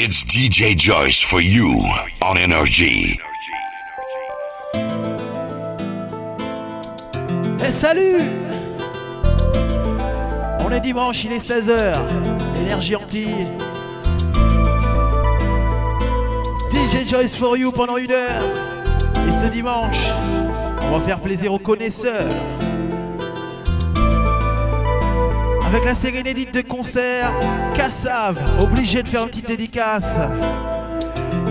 It's DJ Joyce for you on Energy. Eh, hey, salut On est dimanche, il est 16h. Énergie anti. DJ Joyce for you pendant une heure. Et ce dimanche, on va faire plaisir aux connaisseurs avec la série inédite de concerts. Kassav, obligé de faire une petite dédicace.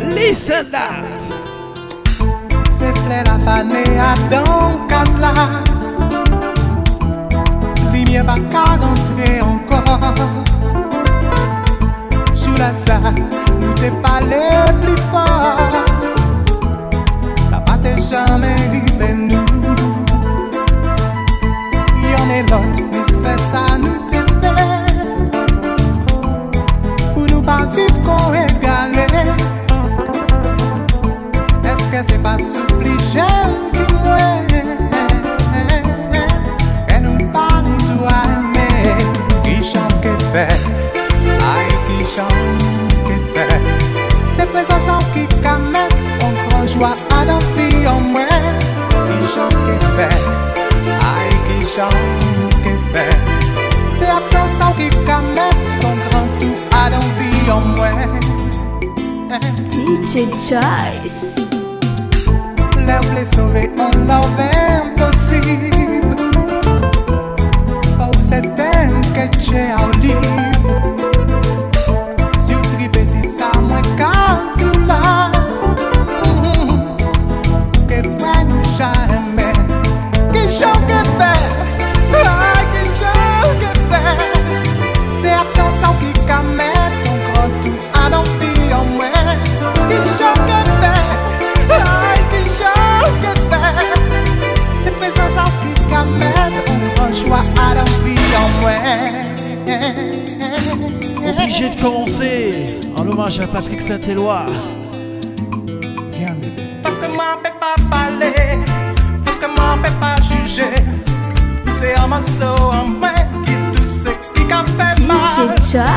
Listen that! C'est plein la famille à dans Casla. Lumière pas qu'à rentrer encore. Joue la nous t'es parlé plus fort. Ça va t'es jamais dit. Zaza ki kamet On pran jwa adan fiyon mwen Ki jan ke fe Ay ki jan ke fe Se ap ki kamet On pran tou adan mwen Choice sove on le Patrick Saint-Éloi. Viens, bébé. Parce que moi, je pas parler. Parce que moi, je pas juger. C'est un morceau en main qui tout ce qui a fait mal. C'est.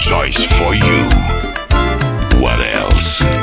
choice for you. What else?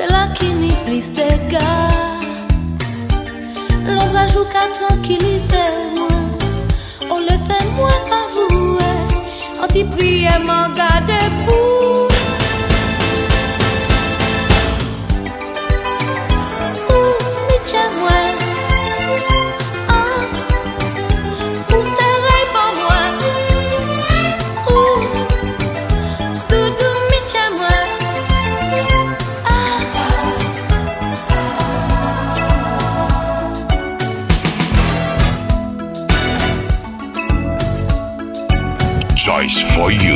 c'est là qu'il n'y plus d'égard. L'ombrage ou qu'à tranquilliser moi, oh, on laisse moi avouer, on t'y prie et m'en garde pour. for you.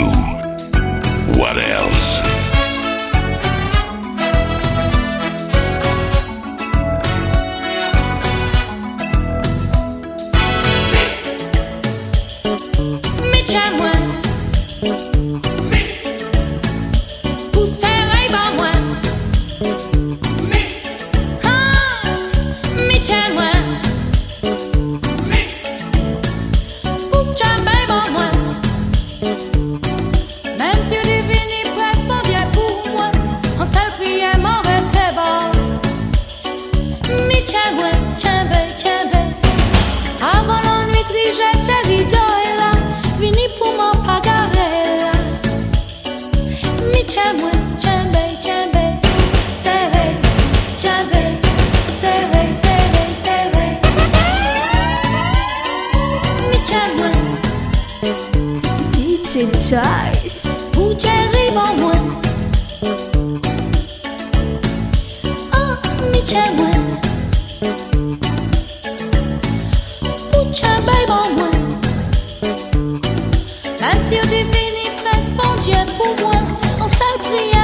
Dieu pour moi, en salle prière,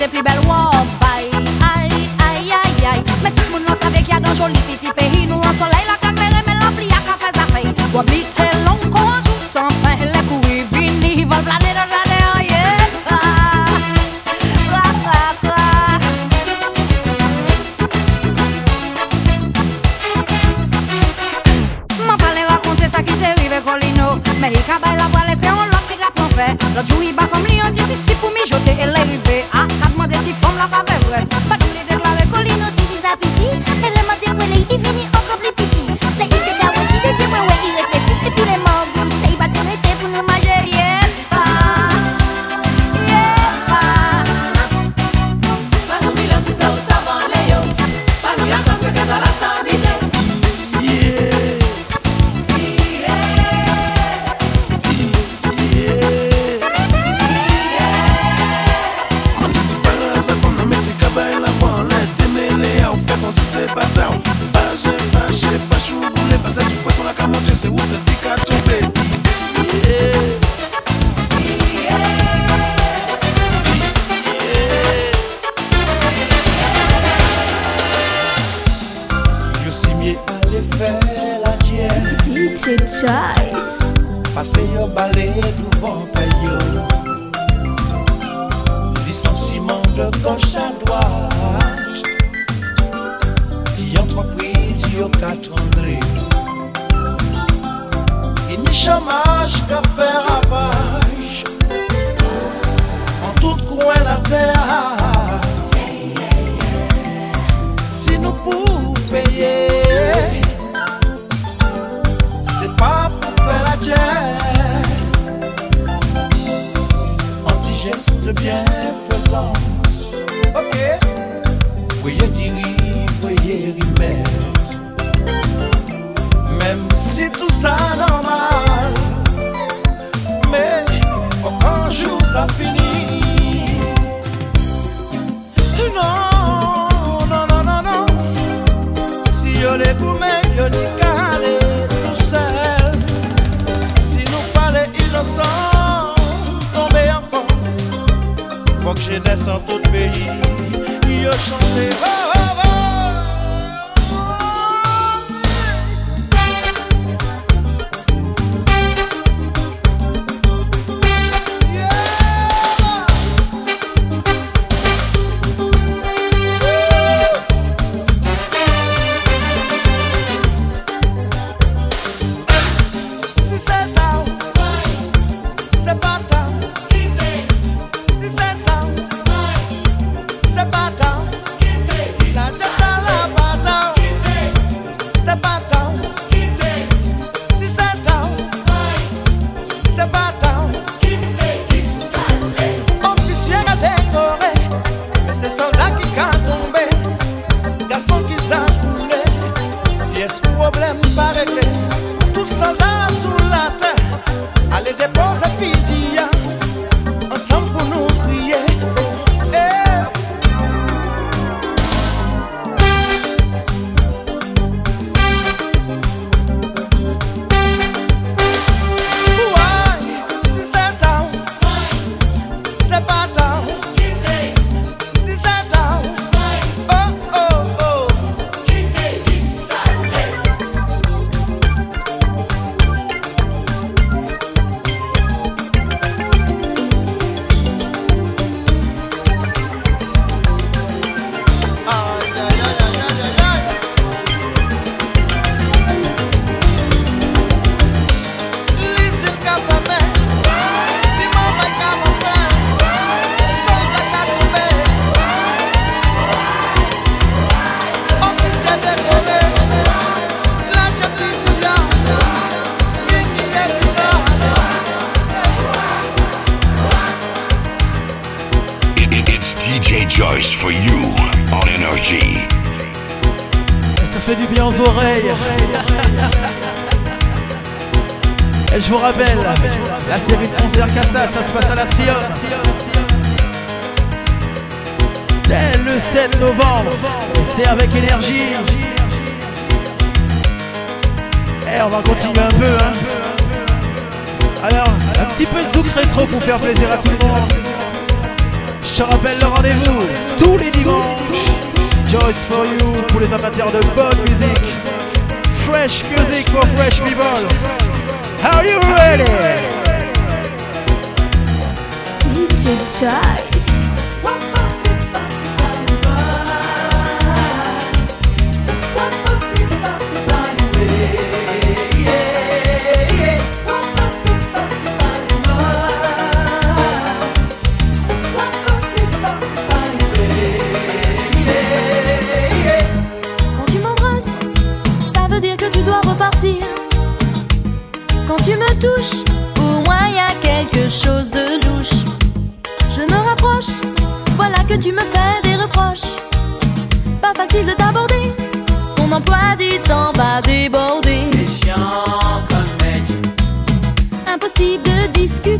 se pli bel wombay oh, Ay, ay, ay, ay Me tout moun nan save ki a dan joli piti peyi Nou an soley la kakmere men la pli a ka fe zafey Wabite lon kon de bienfaisance. Ok. Voyez, diri, voyez, jenès an tout peyi Yo chante, oh! touche, pour moi y a quelque chose de louche. Je me rapproche, voilà que tu me fais des reproches. Pas facile de t'aborder, ton emploi du temps va déborder. Chiant comme mec. Impossible de discuter.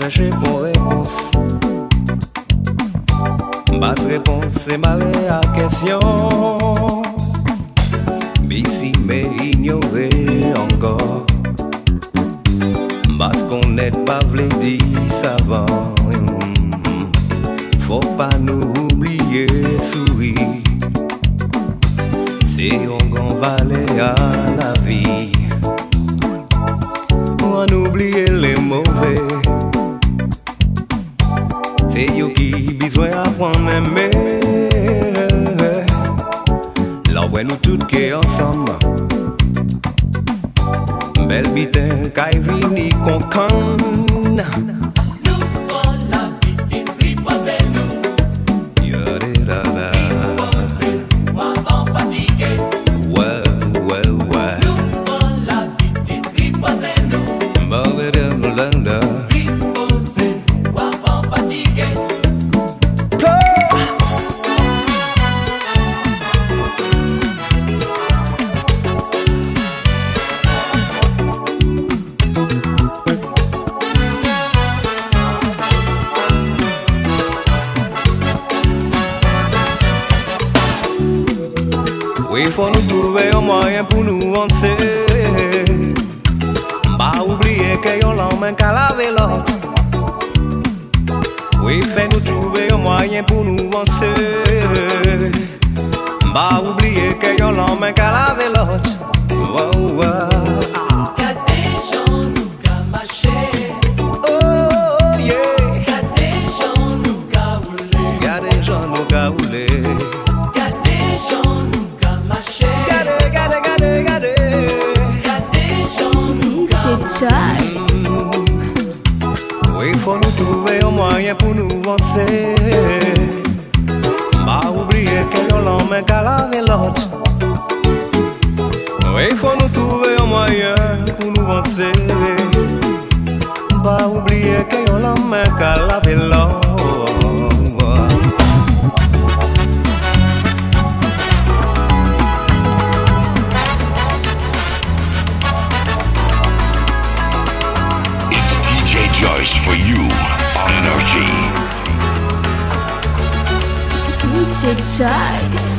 szerzy poemos, más repose male a question. Jwe apon mèmè La wè nou tout ke ansam. Bel bitè kaj vini kon kan. Fò nou trouve yon mwayen pou nou anse Mba oubliye ke yon lan men kala choice for you on Energy. It's a choice.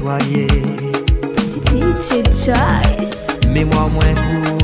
Nettoyer. Mémoire moins pour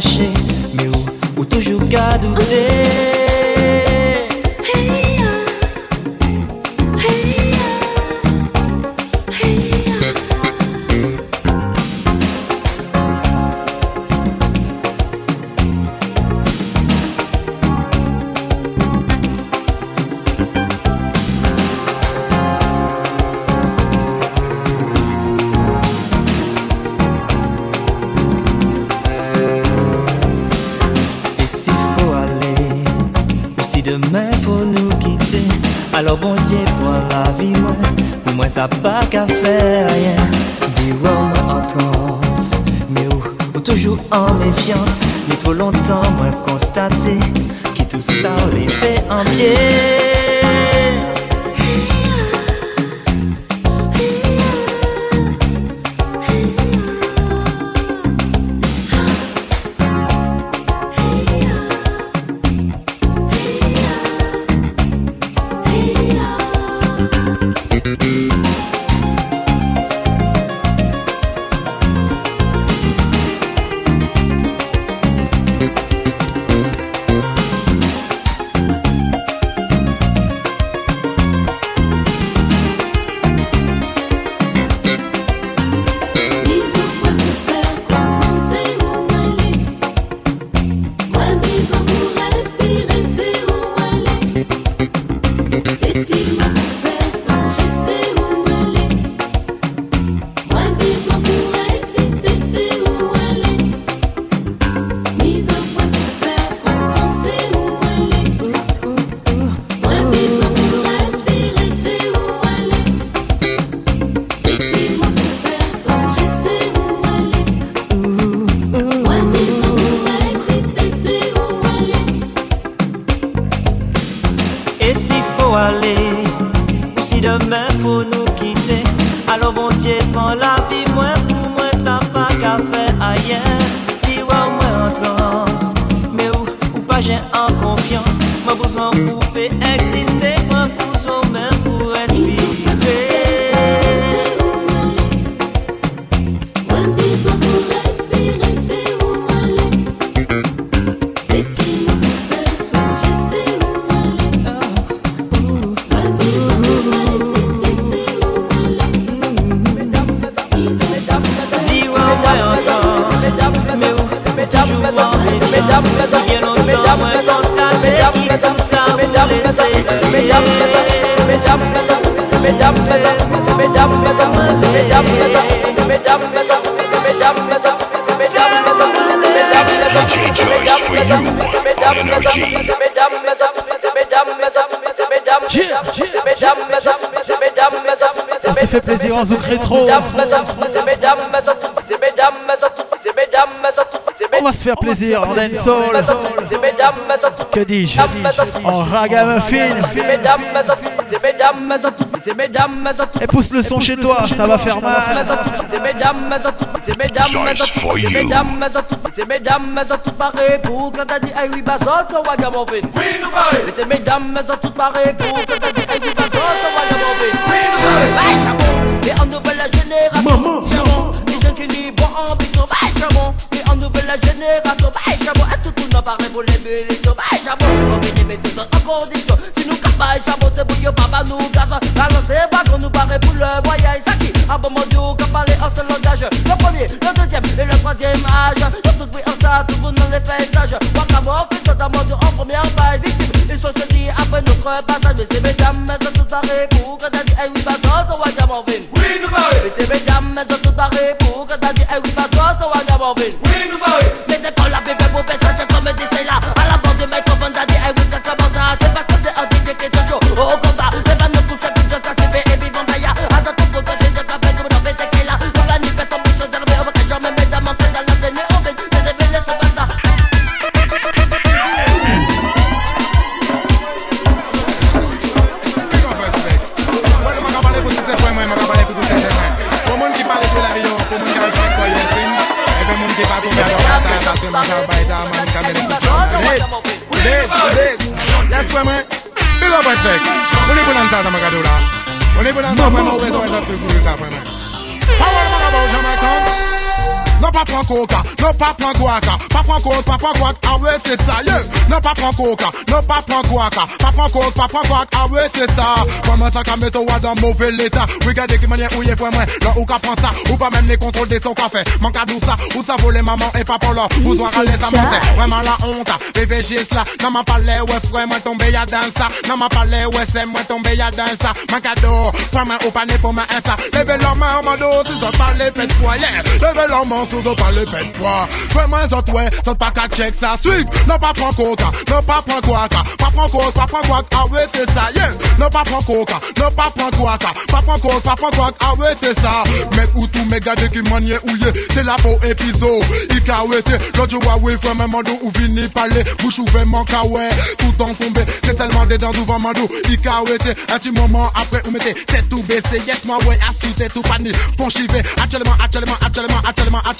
qu'à for you on Energy. On s'est fait plaisir en zouk rétro. On va se faire plaisir en. Que dis-je En ragamuffin. Et pousse le son chez toi, ça va faire mal. Joyce for you. C'est mesdames, mais sont toutes pareilles pour quand t'as dit aïe oui, bah ça, ça va gamin Oui, nous pareil. C'est mesdames, mais sont toutes pareilles pour quand t'as dit aïe oui, bah ça, ça va gamin Oui, nous pareil. Bye, chamon. Et en nouvelle génération. Chamon. Les jeunes qui n'y chamon. En nouvelle génération. Bye, chamon. Et tout le monde paraît pour munitions. Bye, chamon. On met les mettre en condition. Si nous bye, chamon, c'est bouillon, papa nous gaz. Alors c'est pas qu'on nous paraît pour le voyage. Ça qui, à bon moment, qu'on parle en seul langage. Le premier, le deuxième et le troisième âge. Dans tout bruit en ça, tout le monde dans les festages. Waka mort, puis ça monté en première page. Victime, ils sont choisis après notre passage. Mais c'est mesdames, mais sont toutes pareilles pour quand t'as dit, hey, oui, est pour dans ça, vraiment, on est dans ça, pour ça, vraiment. Power, man, about Jamaican. Non pas prendre coca, non pas prendre guaca, pas prendre coke, pas prendre guac, arrêtez ça, yeah. Non pas prendre coca, non pas prendre guaca, pas prendre coke, pas prendre guac, arrêtez ça. Comment ça qu'a mettre toi dans mauvais l'état? Regardez qui manière où il est vraiment, là où qu'a prend ça, ou pas même les contrôles des qu'a fait. Manque à ça, où ça voler maman et papa là, vous en râler ça. monte, vraiment la honte, réfléchis là, non m'a parlé, ouais frère, moi tombé y'a dans ça, non m'a parlé, ouais c'est moi tombé y'a dans ça, manque à dos, prends-moi au panier pour ma insa, levez leur main en mando, si ça parle, quoi, yeah, levez leur main on parle de bête froid. Fais moins autre, ouais, sans pas qu'à check ça. Suive, non pas prends coca, non pas prends coca, pas prends coca, pas prends coca, arrêtez ça, yeah. Non pas prends coca, non pas prends coca, pas prends coca, pas prends coca, arrêtez ça. Mec ou tout, mec gardez qui manie ou yé, c'est la peau épisode. Il qu'a arrêté, l'autre joie, oui, fais même mandou ou vini parler. Bouche ouverte, manque tout en tombé, c'est tellement des dents devant mandou. Il qu'a un petit moment après, ou mettez tête ou baissé, yes, moi ouais, assis, tête ou panique, bon actuellement, actuellement, actuellement, actuellement, actuellement.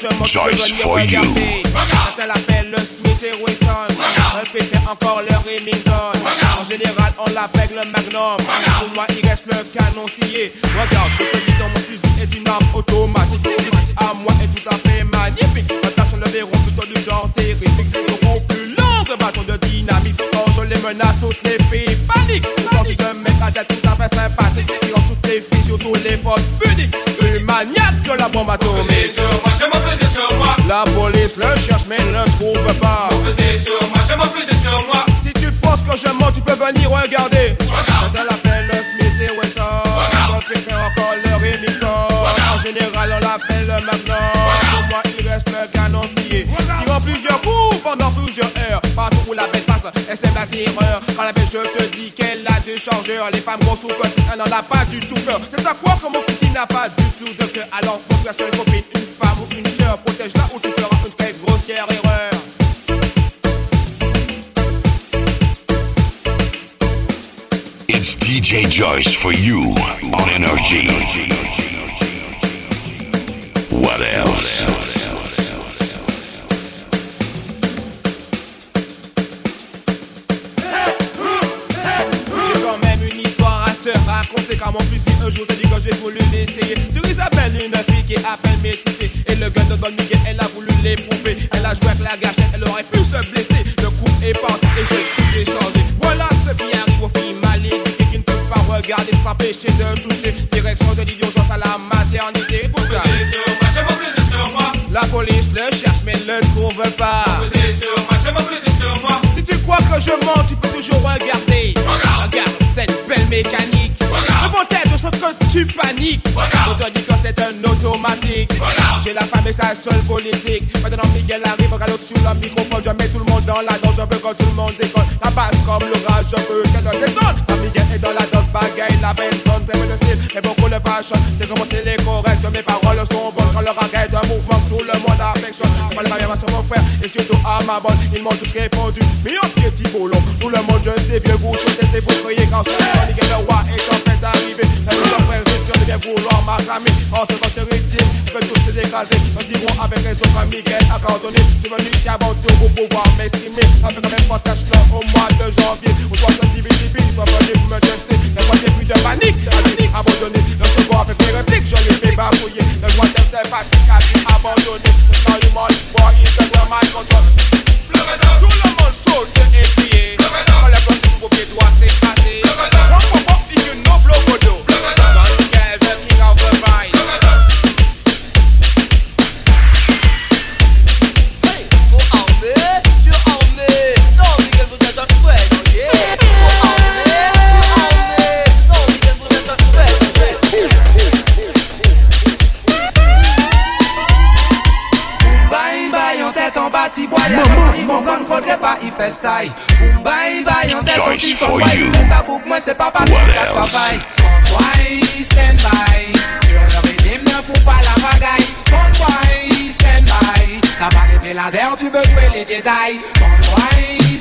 je m'en Choice for you. regarder Certains l'appellent le Smith et Wesson Répétez encore le Remington. En général on l'appelle le Magnum. Pour moi il reste le canon scié Regarde, je te dis dans mon fusil est une arme automatique. À moi est tout à fait magnifique. Attention le verrou plutôt du genre terrifique. Beaucoup plus long que bâton de dynamite. Quand je les menace toutes les filles paniquent. Quand si un mec à tête tout à fait sympathique police le cherche mais ne trouve pas. Si tu penses que je mens, tu peux venir regarder. Certains l'appellent le Smith et Wesson. D'autres préfèrent encore le Remington. En général, on l'appelle le Magnum. Pour moi, il reste le canon scié. Tirant plusieurs coups pendant plusieurs heures. Partout où la bête passe, elle sème la terreur. Quand la bête, je te dis qu'elle a des chargeurs. Les femmes grosses ou petites, elle n'en a pas du tout peur. C'est à quoi que mon fusil n'a pas du tout de cœur. Alors, Joyce for you on Energy. What else? J'ai quand même une histoire à te raconter. Car mon fusil un jour t'a dit que j'ai voulu l'essayer. Tu Isabelle, une fille qui à peine métissée Et le gun de Don elle a voulu l'éprouver. Elle a joué avec la gâchette, elle aurait pu se blesser de toucher Direction de l'urgence à la maternité Pour ça La police le cherche mais ne le trouve pas Si tu crois que je mens, tu peux toujours regarder. Regarde cette belle mécanique. Devant tête, je sens que tu paniques. On te dit que c'est un automatique. J'ai la femme et sa seule politique. Maintenant, Miguel arrive, regarde sur le microphone. Je mets tout le monde dans la danse. Je veux que tout le monde décolle. La basse comme l'orage, C'est comment c'est les corrects. Mes paroles sont bonnes. Quand leur arrête un mouvement, que tout le monde affectionne. Moi, le bien sur mon frère et surtout à ma bonne. Ils m'ont tous répondu. Mais en pied, Thibault, Tout le monde, je sais, vieux vous sautez, vous criez quand c'est Miguel le roi est en train d'arriver. La en frère, gestion de bien vouloir m'acclamer. En ce temps, victime, ils veulent tous les écraser. Nous dirons avec raison quand Miguel a coordonné. Je suis venu ici avant tout pour pouvoir m'exprimer. Avec quand même passage là au mois de janvier. Ce divisible, ils sont venus pour me tester. Le premier plus de panique, a boy fi pay a picture you you. Then watch yourself practically abandoned it. Now you must boy Instagram le monde. Quand les gens vous pied doivent s'éclater. Jump up up. Fait style Bye bye en tête en Choice petit son for boy you. Mais ça boucle moi c'est pas quatre else? travail Son boy stand by. Sur le rythme ne fous pas la pagaille Son boy stand by. T'as pas rêvé laser tu veux jouer les Jedi. Son boy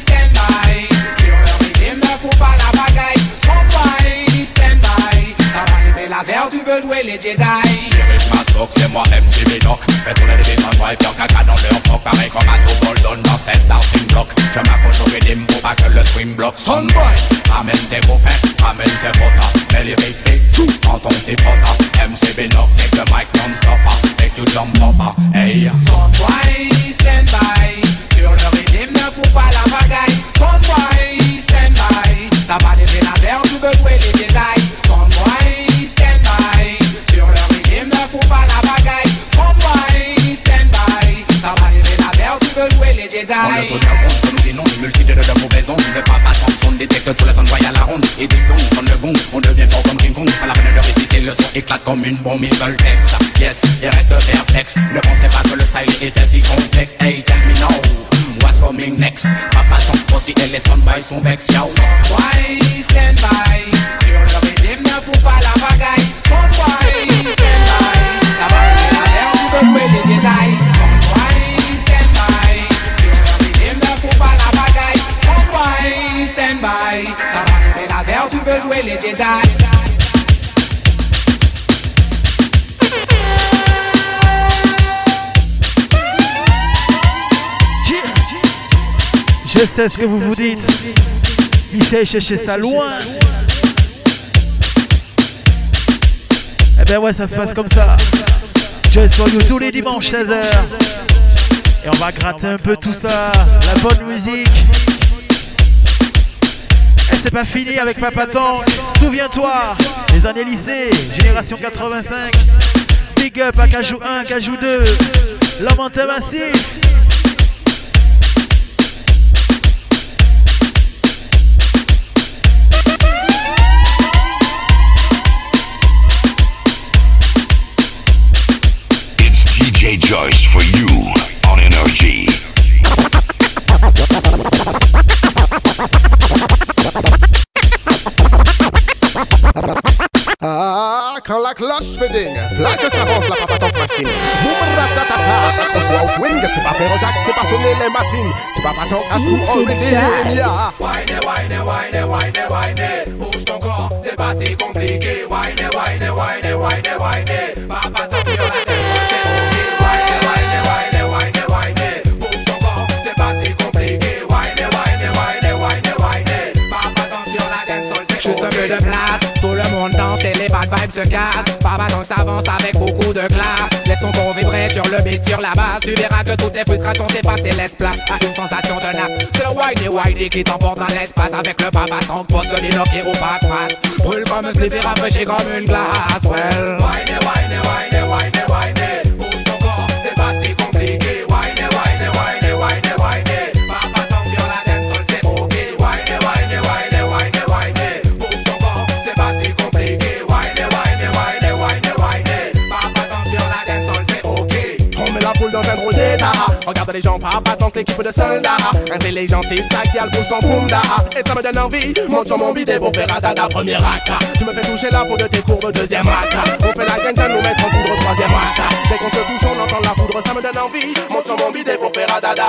les lasers, tu veux jouer les Jedi. Dirige ma soque, c'est moi-même Sibino Fais tourner les bisons, toi et faire caca dans leur froc Pareil comme à tout Goldon dans ses starting block Je m'accroche au rythme pour pas que le swing block Sunboy, ramène tes copains, ramène tes potas Mets les ripiques, tout en ton zipota MCB knock, take the mic non-stop ah. Make you jump up, ah. hey Sunboy, stand by. Sur le rythme, ne fous pas la bagaille Sunboy comme une bombe. Ils test, yes, et reste perplexe. Ne pensez pas que le style était si complexe. Hey, tell me now, hmm, what's coming next? Papa, ton aussi et les soundby sont vex, Sais ce que vous vous dites. Il sait chercher ça loin. Eh ben ouais, ça se passe comme ça. Just for you tous les dimanches 16h. Et on va gratter un peu tout ça. La bonne musique. Et c'est pas fini avec Papa Tank. Souviens-toi, les années lycée, génération 85. Big up à Cajou 1, Cajou 2. L'homme en massif. DJ Joyce for you on Energy. Ah, quand la cloche fait ding, là que s'avance la papa top machine. Boum ratatata, accroche-toi au swing, c'est pas faire Jack, c'est pas sonner les matines, c'est pas pas ton casse tout all the yeah. Wine, wine, wine, wine, wine, bouge ton corps, c'est pas si compliqué. Wine, wine, wine, wine, wine, papa vibes se donc s'avance avec beaucoup de classe. Laisse ton corps vibrer sur le beat, sur la base. Tu verras que toutes tes frustrations s'effacent et laisse place à une sensation tenace. C'est le whiny whiny qui t'emporte dans l'espace avec le papa sans poste de l'inoc qui roule pas trace. Brûle comme un slip et rafraîchis comme une glace. Well. Regarde les gens, papa tant l'équipe de soldats. Intelligentiste, qui bouge ton boomda. Et ça me donne envie, monte sur mon bidé pour faire dada premier raka. Tu me fais toucher la peau de tes courbes deuxième raka. On fait la gang, nous mettre en poudre troisième raka. Dès qu'on se touche, on entend la foudre, ça me donne envie. Monte sur mon bidé pour faire un dada.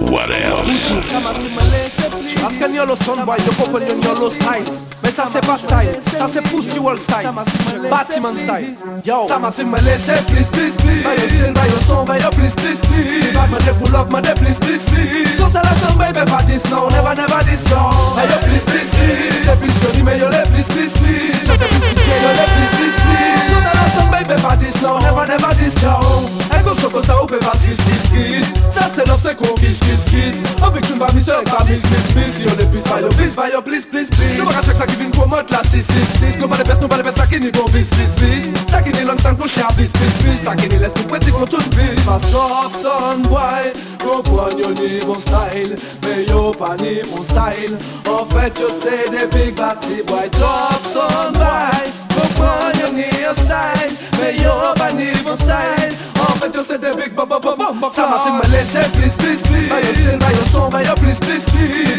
What else? Asken yon lo sonboy, yo kokon yon yon lo styles Men sa se pa style, sa se pussy world style. Batman style. Yo, sa ma si me lese, please, please, please Bayo stil, bayo son, bayo please, please, please Si bad man de pull up, man de please, please, please Son tala son baby pa dis, no, never, never dis yo Bayo please, please, please Se please yo di me yo le please, please, please Se te please, please, yo le please, please Wanna some baby baddies now, never never this down Elle choco ça ou peut pas kiss kiss Ça c'est love c'est qu'on kiss kiss kiss. Oh big tune va mister et va miss miss miss. Yo les bis by yo bis by please please please. Nous va check ça qui vient promote la 666 Nous va les peste, nous va les peste ça qui n'y bon vis vis vis Ça qui n'y long sang qu'on cher bis bis bis. Ça qui n'y laisse tout petit qu'on tout vis Ma stop son boy Comprends yo ni style. Mais yo pas ni bon style. En fait yo c'est des big batty boy Top son boy. California neon style, may your van Evil style. I just said that big ba please please please. Please please please.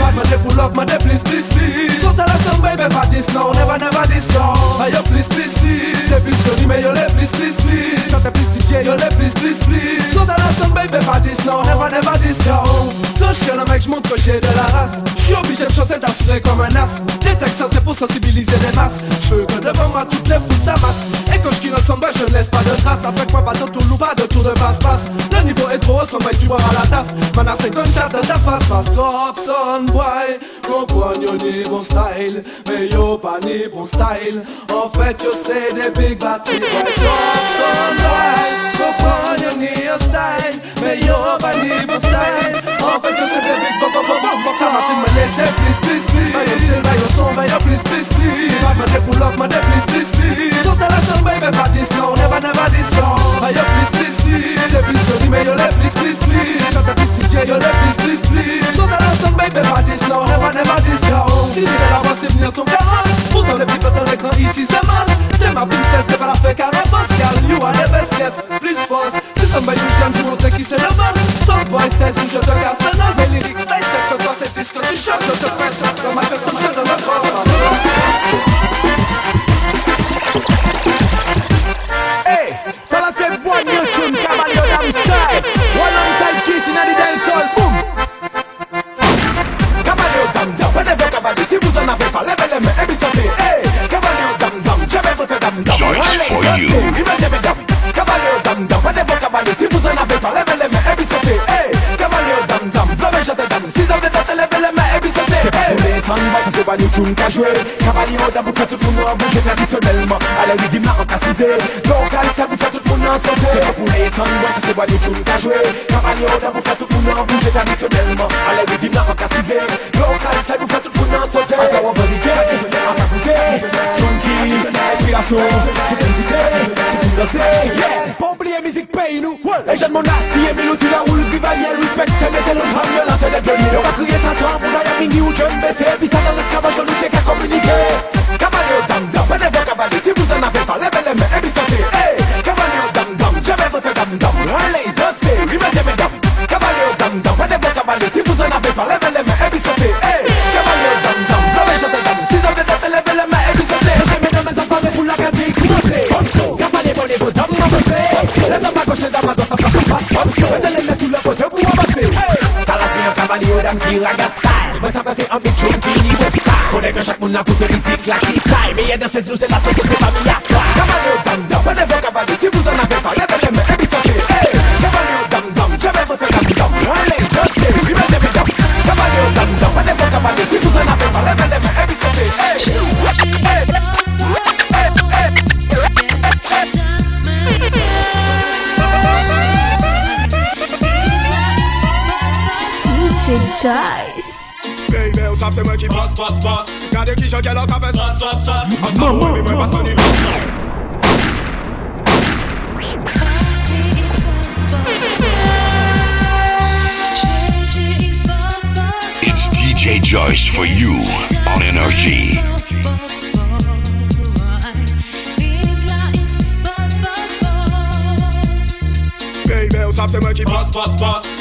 Please please please. So tell some baby but this never never this song please please please. Say please Johnny please please please. Shout out DJ please please please. Baby but this never never this song Quand je que j'ai de la race. Je suis obligé de chanter comme un as. Textes c'est pour sensibiliser les masses. Je que devant moi toutes les foules s'amassent. Et quand je le je laisse pas de traces. Avec moi pas de tout loup pas de tout tour de Le niveau est trop haut, tu bois à la tasse c'est comme ça de ta face Face top, son boy Comprends ni bon style Mais yo pas ni bon style En fait yo c'est des big batteries Boy top, son boy Comprends yo ni un style Mais yo pas ni bon style En fait yo c'est des big bop bop bop m'a Bah bah bah Bah tune. Cavalier dam, vous faites tout le monde bouger traditionnellement. Allez, lui dit marque à. Local, ça vous fait tout le monde en sauter. C'est pas pour les sandboys, ça c'est pas new tune. Cavalier dam, vous faites tout le monde bouger traditionnellement. Allez, lui dit à. Local, ça vous fait tout le monde en sauter. Encore on va va goûter? inspirasyon. Fok pou koute, fok pou danse Pou oubliye mizik pey nou E jen moun ati, e milouti la ou l'grivalye Respekt se mette loun ham, yo lanse de geni Yo va kriye sa tran pou la yamingi ou jembe Se visa dan l'eskravaj, yo lute ka komunike Kavale yo dam dam, pene ve kavale Si vous en avez pas, levez les mains et puis sautez Kavale yo dam dam, jeme votre dam dam Mani yo dam ki raga style. Mwen sa kase an fi chon ki ni web style. Kone ke chak moun nan koute rizik la ki tay. Meye dan ses nou se la sese se pa mi ya fly Kaman yo dam dam, pwede ve kavadi Si vous en avez pas, levez les mains et puis sortez hey. Kaman yo dam dam, jamais votre dam dam. On les dossiers, oui mais j'ai mes dam. Kaman yo dam dam, pwede ve kavadi Si vous en avez pas, levez les mains et puis sortez hey. DJ Joyce. Baby, ou savent c'est moi qui bosse, bosse, bosse. Gardez qui j'ai leur café, sauce, sauce, sauce En ça, oui, mais moi, pas sonner It's DJ Joyce for you on Energy. Baby, ou savent c'est moi qui bosse,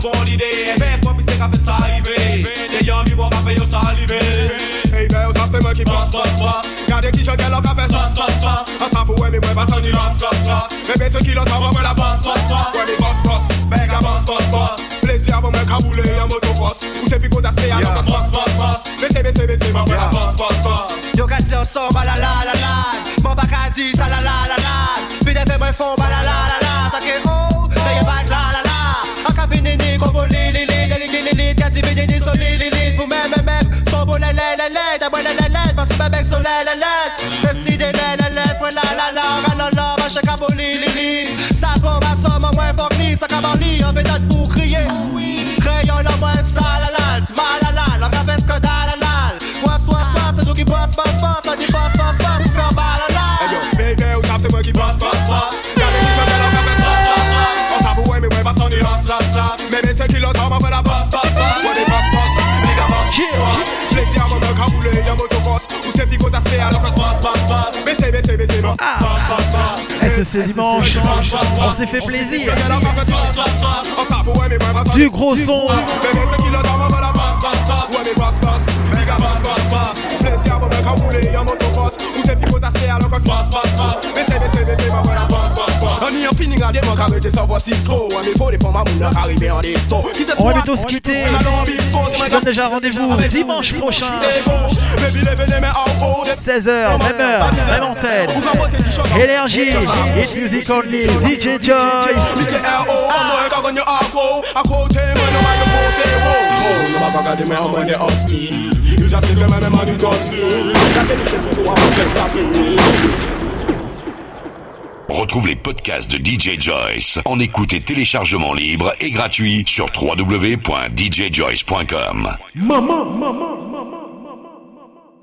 l'ida. Million bon idée, mais pas pis c'est qu'a fait ça arriver. Des gens fait saliver. Baby, ou savent c'est moi qui bosse, bosse, bosse Gardez qui sauce, sauce, sauce ouais, mais moi, pas sonner lots, lots, lots Bébé, c'est qui la bosse, bosse, bosse Ouais, les boss, boss, big a boss, boss, boss Plaisir pour moi qu'à rouler en motocross Ou c'est à boss, boss, boss, boss Baissez, baissez, baissez, m'en veut la bosse, bosse, bosse Yo ka di ensemble la la la la Mon di sa la la la la. Pi de fe mwen fon ba la la la la. Sa ke vini ni kombo li li li Li li li li, ka di vini ni so li li li Pou mè mè mè, so bo le le le le Da mwen le le le, pas mè bek so le le le Mèm si de le le le, fwen la la la Ra la la, ba che ka bo li li li Sa bon ba so mè mwen fok ni Sa ka ban li, an ve dat pou kriye Kreyon la mwen sa la la S'ma la la, an ka fes ke da la la Wans wans wans, se nou ki boss boss boss An di boss boss boss, pou alors passe, passe, passe Baissez, baissez, baissez, Passe, passe, passe Eh, c'est ce dimanche, on s'est fait plaisir. Du gros son. C'est Plaisir, motocross alors passe, passe, passe On va bientôt se quitter. Je donne déjà rendez-vous dimanche prochain. Baby, levez les mains en haut 16h, même heure, même antenne. Énergie, Hit Music Only, DJ Joyce. Retrouve les podcasts de DJ Joyce en écoute et téléchargement libre et gratuit sur www.djjoyce.com. Maman, maman,